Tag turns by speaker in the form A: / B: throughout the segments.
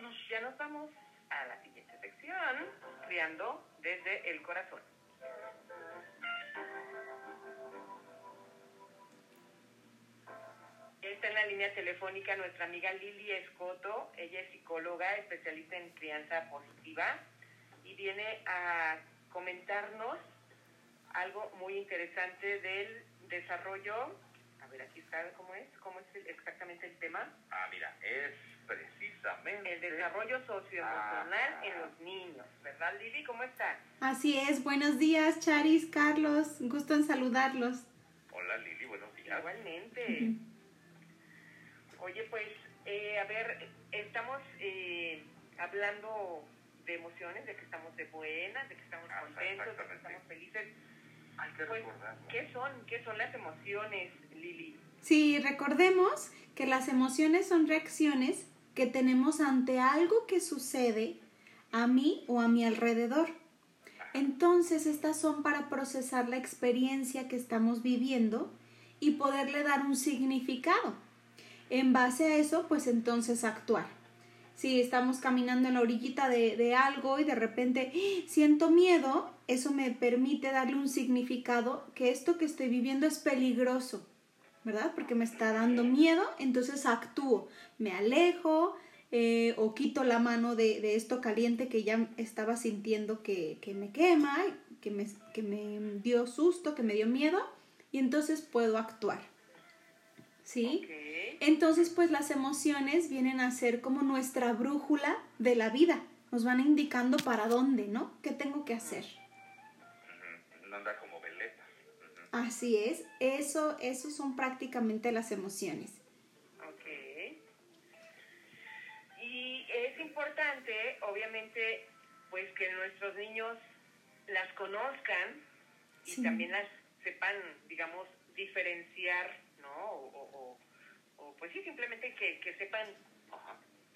A: pues ya nos vamos a la siguiente sección, criando desde el corazón. Está en la línea telefónica nuestra amiga Lili Escoto. Ella es psicóloga, especialista en crianza positiva y viene a comentarnos algo muy interesante del desarrollo. A ver, aquí está cómo es, cómo es exactamente el tema.
B: Ah, mira, es precisamente
A: el desarrollo socioemocional en los niños, ¿verdad, Lili? ¿Cómo estás?
C: Así es. Buenos días, Charis, Carlos. Gusto en saludarlos.
B: Hola, Lili, buenos días.
A: Igualmente. Oye, pues, eh, a ver, estamos eh, hablando de emociones, de que estamos de buenas, de que estamos
B: Ah,
A: contentos, de que estamos felices.
B: Hay que
A: Pues,
B: recordarlo.
A: ¿qué son? ¿Qué son las emociones, Lili?
C: Sí, recordemos que las emociones son reacciones que tenemos ante algo que sucede a mí o a mi alrededor. Entonces, estas son para procesar la experiencia que estamos viviendo y poderle dar un significado. En base a eso, pues entonces actuar. Si estamos caminando en la orillita de, de algo y de repente ¡ah! siento miedo, eso me permite darle un significado que esto que estoy viviendo es peligroso, ¿verdad? Porque me está dando miedo, entonces actúo, me alejo eh, o quito la mano de, de esto caliente que ya estaba sintiendo que, que me quema, que me, que me dio susto, que me dio miedo, y entonces puedo actuar. ¿Sí? Entonces, pues las emociones vienen a ser como nuestra brújula de la vida. Nos van indicando para dónde, ¿no? ¿Qué tengo que hacer?
B: No anda como veleta.
C: Así es. Eso, eso son prácticamente las emociones.
A: Ok. Y es importante, obviamente, pues que nuestros niños las conozcan y
C: Sí.
A: también las sepan, digamos, diferenciar, ¿no? O, o- o- pues sí, simplemente que, que sepan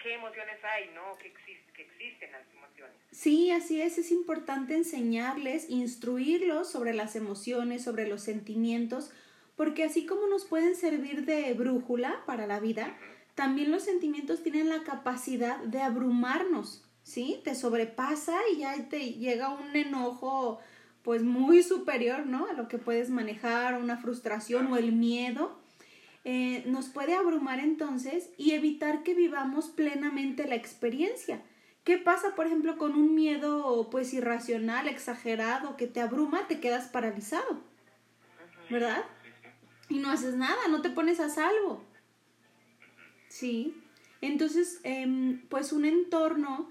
A: qué emociones hay, ¿no? Que, exis- que existen las emociones.
C: Sí, así es. Es importante enseñarles, instruirlos sobre las emociones, sobre los sentimientos, porque así como nos pueden servir de brújula para la vida, también los sentimientos tienen la capacidad de abrumarnos, ¿sí? Te sobrepasa y ya te llega un enojo pues muy superior, ¿no? A lo que puedes manejar, una frustración o el miedo. Eh, nos puede abrumar entonces y evitar que vivamos plenamente la experiencia. ¿Qué pasa, por ejemplo, con un miedo pues irracional, exagerado, que te abruma, te quedas paralizado, ¿verdad? Y no haces nada, no te pones a salvo. Sí. Entonces, em, pues un entorno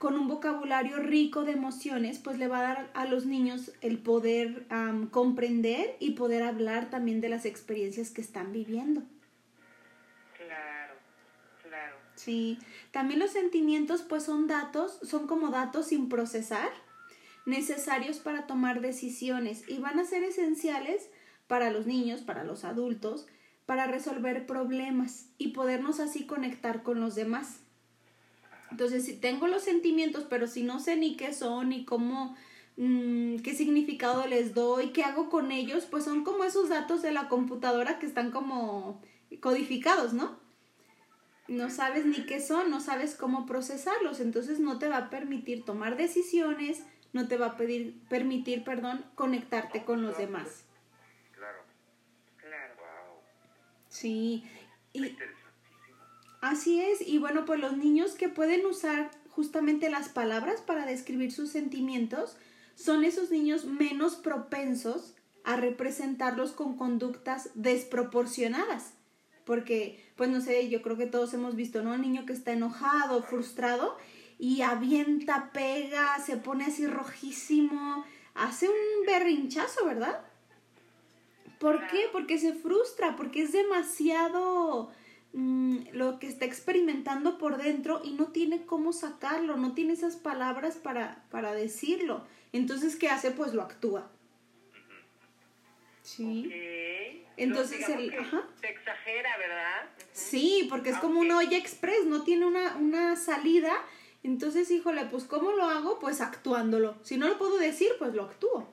C: con un vocabulario rico de emociones, pues le va a dar a los niños el poder comprender y poder hablar también de las experiencias que están viviendo.
A: Claro, claro.
C: Sí, también los sentimientos pues son datos, son como datos sin procesar, necesarios para tomar decisiones y van a ser esenciales para los niños, para los adultos, para resolver problemas y podernos así conectar con los demás. Entonces, si tengo los sentimientos, pero si no sé ni qué son, ni cómo, mm, qué significado les doy, qué hago con ellos, pues son como esos datos de la computadora que están como codificados, ¿no? no sabes ni qué son, no sabes cómo procesarlos, entonces no te va a permitir tomar decisiones, no te va a pedir, permitir, perdón, conectarte con los demás.
B: Claro.
A: Claro.
B: Wow.
C: Sí, y. así es, y bueno, pues los niños que pueden usar justamente las palabras para describir sus sentimientos son esos niños menos propensos a representarlos con conductas desproporcionadas. Porque, pues no sé, yo creo que todos hemos visto, ¿no? Un niño que está enojado, frustrado y avienta, pega, se pone así rojísimo, hace un berrinchazo, ¿verdad? ¿Por qué? Porque se frustra, porque es demasiado mm, lo que está experimentando por dentro y no tiene cómo sacarlo, no tiene esas palabras para, para decirlo. Entonces, ¿qué hace? Pues lo actúa. Sí. Entonces, el- ajá.
A: Se exagera, ¿verdad?
C: Sí, porque es como una olla express, no tiene una, una salida. Entonces, híjole, pues ¿cómo lo hago? Pues actuándolo. Si no lo puedo decir, pues lo actúo.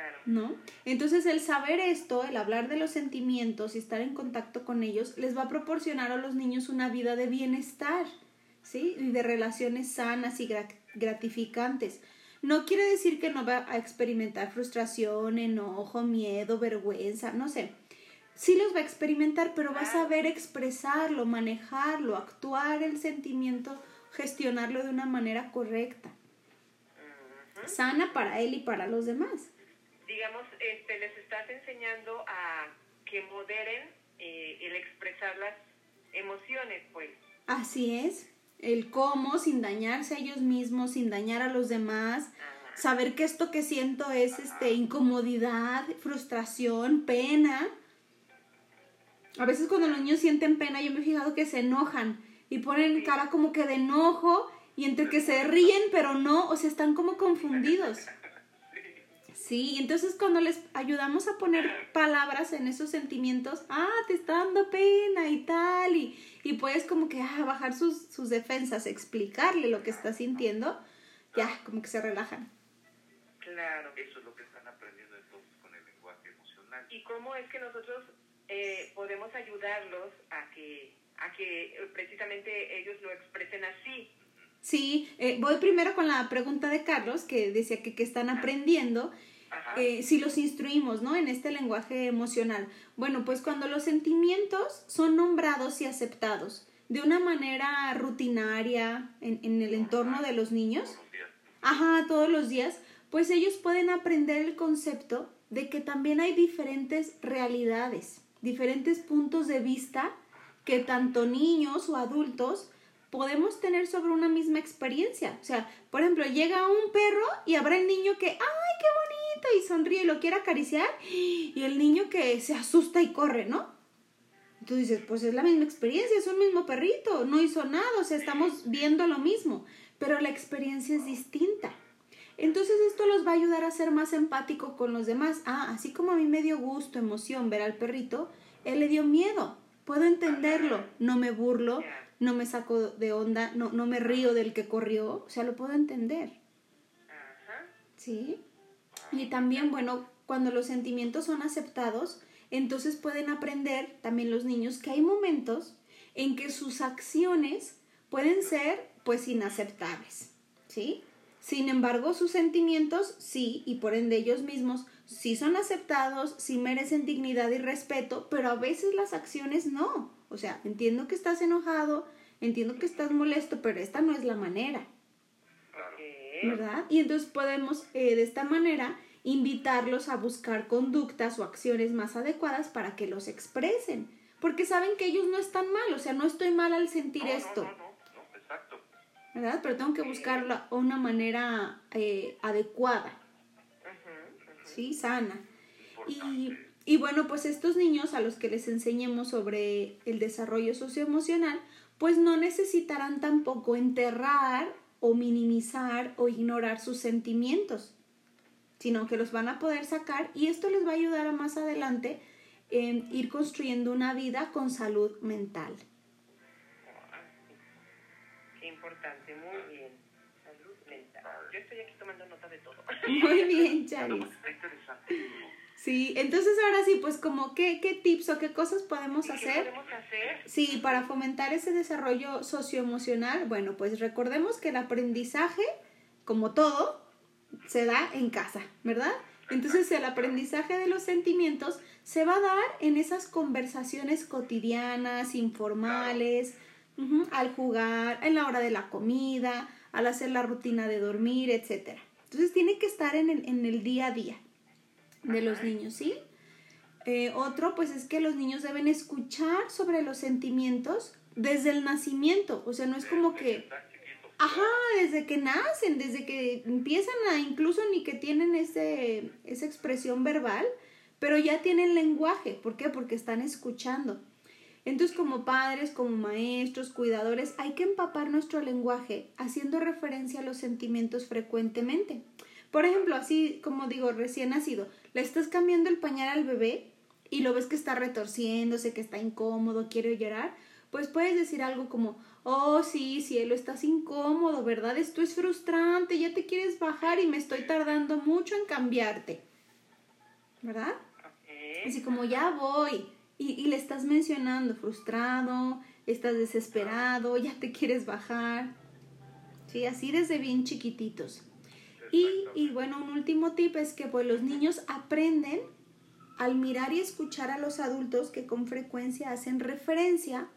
A: Claro.
C: ¿no? Entonces el saber esto, el hablar de los sentimientos y estar en contacto con ellos, les va a proporcionar a los niños una vida de bienestar, ¿sí? Y de relaciones sanas y gratificantes. No quiere decir que no va a experimentar frustración, enojo, miedo, vergüenza, no sé. Sí los va a experimentar, pero va a saber expresarlo, manejarlo, actuar el sentimiento, gestionarlo de una manera correcta. Sana para él y para los demás.
A: Digamos, este, les estás enseñando a que moderen eh, el expresar las emociones, pues.
C: Así es el cómo sin dañarse a ellos mismos, sin dañar a los demás, saber que esto que siento es este incomodidad, frustración, pena. A veces cuando los niños sienten pena, yo me he fijado que se enojan y ponen cara como que de enojo y entre que se ríen pero no, o sea, están como confundidos. Sí, entonces cuando les ayudamos a poner palabras en esos sentimientos, ah, te está dando pena y tal, y, y puedes como que ah, bajar sus, sus defensas, explicarle lo que está sintiendo, ya, como que se relajan.
B: Claro. Eso es lo que están aprendiendo entonces con el lenguaje emocional.
A: ¿Y cómo es que nosotros eh, podemos ayudarlos a que, a que precisamente ellos lo expresen así?
C: Sí, eh, voy primero con la pregunta de Carlos, que decía que, que están aprendiendo. Eh, si los instruimos, ¿no? En este lenguaje emocional. Bueno, pues cuando los sentimientos son nombrados y aceptados de una manera rutinaria en, en el entorno de los niños, ajá, todos los días, pues ellos pueden aprender el concepto de que también hay diferentes realidades, diferentes puntos de vista que tanto niños o adultos podemos tener sobre una misma experiencia. O sea, por ejemplo, llega un perro y habrá el niño que, ¡ay, y sonríe y lo quiere acariciar, y el niño que se asusta y corre, ¿no? Entonces dices, pues es la misma experiencia, es un mismo perrito, no hizo nada, o sea, estamos viendo lo mismo, pero la experiencia es distinta. Entonces esto los va a ayudar a ser más empático con los demás. Ah, así como a mí me dio gusto, emoción ver al perrito, él le dio miedo. Puedo entenderlo, no me burlo, no me saco de onda, no, no me río del que corrió, o sea, lo puedo entender. ¿Sí? Y también, bueno, cuando los sentimientos son aceptados, entonces pueden aprender también los niños que hay momentos en que sus acciones pueden ser pues inaceptables, ¿sí? Sin embargo, sus sentimientos sí, y por ende ellos mismos, sí son aceptados, sí merecen dignidad y respeto, pero a veces las acciones no. O sea, entiendo que estás enojado, entiendo que estás molesto, pero esta no es la manera. ¿Verdad? Y entonces podemos eh, de esta manera invitarlos a buscar conductas o acciones más adecuadas para que los expresen. Porque saben que ellos no están mal, o sea, no estoy mal al sentir esto.
B: No, no, no, exacto.
C: ¿Verdad? Pero tengo que buscarlo una manera eh, adecuada. Sí, sana. Y, y bueno, pues estos niños a los que les enseñemos sobre el desarrollo socioemocional, pues no necesitarán tampoco enterrar o minimizar o ignorar sus sentimientos, sino que los van a poder sacar y esto les va a ayudar a más adelante en ir construyendo una vida con salud mental.
A: Qué importante, muy bien. Salud mental. Yo estoy aquí tomando nota de todo.
C: Muy bien, Charis.
B: Está interesante.
C: Sí, entonces ahora sí, pues como qué, qué tips o qué cosas podemos
A: ¿Qué
C: hacer.
A: podemos hacer?
C: Sí, para fomentar ese desarrollo socioemocional, bueno, pues recordemos que el aprendizaje, como todo, se da en casa, ¿verdad? Entonces el aprendizaje de los sentimientos se va a dar en esas conversaciones cotidianas, informales, al jugar, en la hora de la comida, al hacer la rutina de dormir, etc. Entonces tiene que estar en el, en el día a día de los niños, ¿sí? Eh, otro, pues es que los niños deben escuchar sobre los sentimientos desde el nacimiento, o sea, no es como que, ajá, desde que nacen, desde que empiezan a, incluso ni que tienen ese, esa expresión verbal, pero ya tienen lenguaje, ¿por qué? Porque están escuchando. Entonces, como padres, como maestros, cuidadores, hay que empapar nuestro lenguaje haciendo referencia a los sentimientos frecuentemente. Por ejemplo, así como digo, recién nacido, le estás cambiando el pañal al bebé y lo ves que está retorciéndose, que está incómodo, quiere llorar, pues puedes decir algo como, oh sí, cielo, estás incómodo, ¿verdad? Esto es frustrante, ya te quieres bajar y me estoy tardando mucho en cambiarte, ¿verdad?
A: Ok.
C: Así como ya voy. Y, y le estás mencionando frustrado, estás desesperado, ya te quieres bajar. Sí, así desde bien chiquititos. Y, y bueno, un último tip es que pues los niños aprenden al mirar y escuchar a los adultos que con frecuencia hacen referencia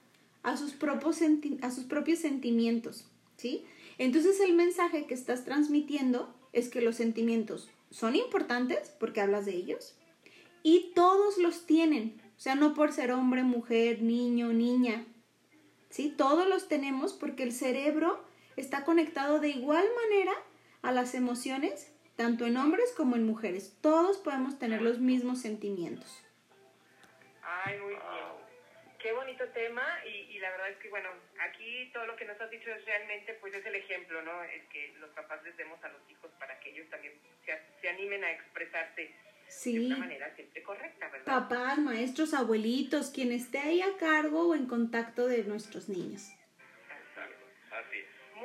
C: a sus propios, a sus propios sentimientos, ¿sí? Entonces el mensaje que estás transmitiendo es que los sentimientos son importantes porque hablas de ellos y todos los tienen, o sea, no por ser hombre, mujer, niño, niña, ¿sí? Todos los tenemos porque el cerebro está conectado de igual manera a las emociones, tanto en hombres como en mujeres. Todos podemos tener los mismos sentimientos.
A: Ay, muy bien. Qué bonito tema y, y, la verdad es que, bueno, aquí todo lo que nos has dicho es realmente, pues es el ejemplo, ¿no? El que los papás les demos a los hijos para que ellos también se, se animen a expresarse
C: sí.
A: de una manera siempre correcta, ¿verdad?
C: Papás, maestros, abuelitos, quien esté ahí a cargo o en contacto de nuestros niños.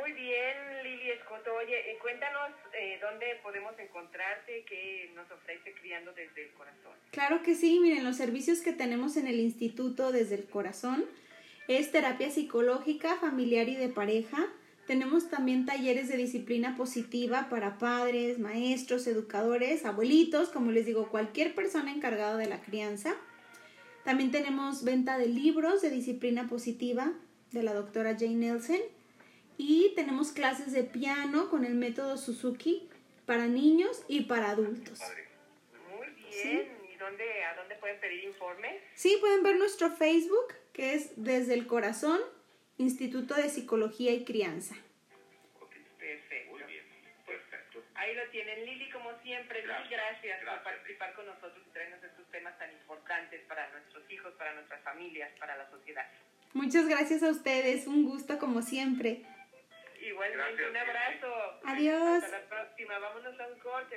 A: Muy bien, Lili Escoto. Oye, eh, cuéntanos eh, dónde podemos encontrarte, qué nos ofrece Criando desde el Corazón.
C: Claro que sí, miren, los servicios que tenemos en el Instituto desde el Corazón es terapia psicológica, familiar y de pareja. Tenemos también talleres de disciplina positiva para padres, maestros, educadores, abuelitos, como les digo, cualquier persona encargada de la crianza. También tenemos venta de libros de disciplina positiva de la doctora Jane Nelson y tenemos clases de piano con el método Suzuki para niños y para adultos.
A: Muy bien. ¿Y dónde, a dónde pueden pedir informes?
C: Sí, pueden ver nuestro Facebook, que es Desde el Corazón, Instituto de Psicología y Crianza.
A: Perfecto.
B: Muy bien. Perfecto.
A: Ahí lo tienen. Lili, como siempre, mil
B: Gracias.
A: gracias, por participar con nosotros y traernos estos temas tan importantes para nuestros hijos, para nuestras familias, para la sociedad.
C: Muchas gracias a ustedes, un gusto como siempre.
A: Igualmente,
B: Gracias,
A: un abrazo.
C: Adiós.
A: Hasta la próxima. Vámonos a un corte.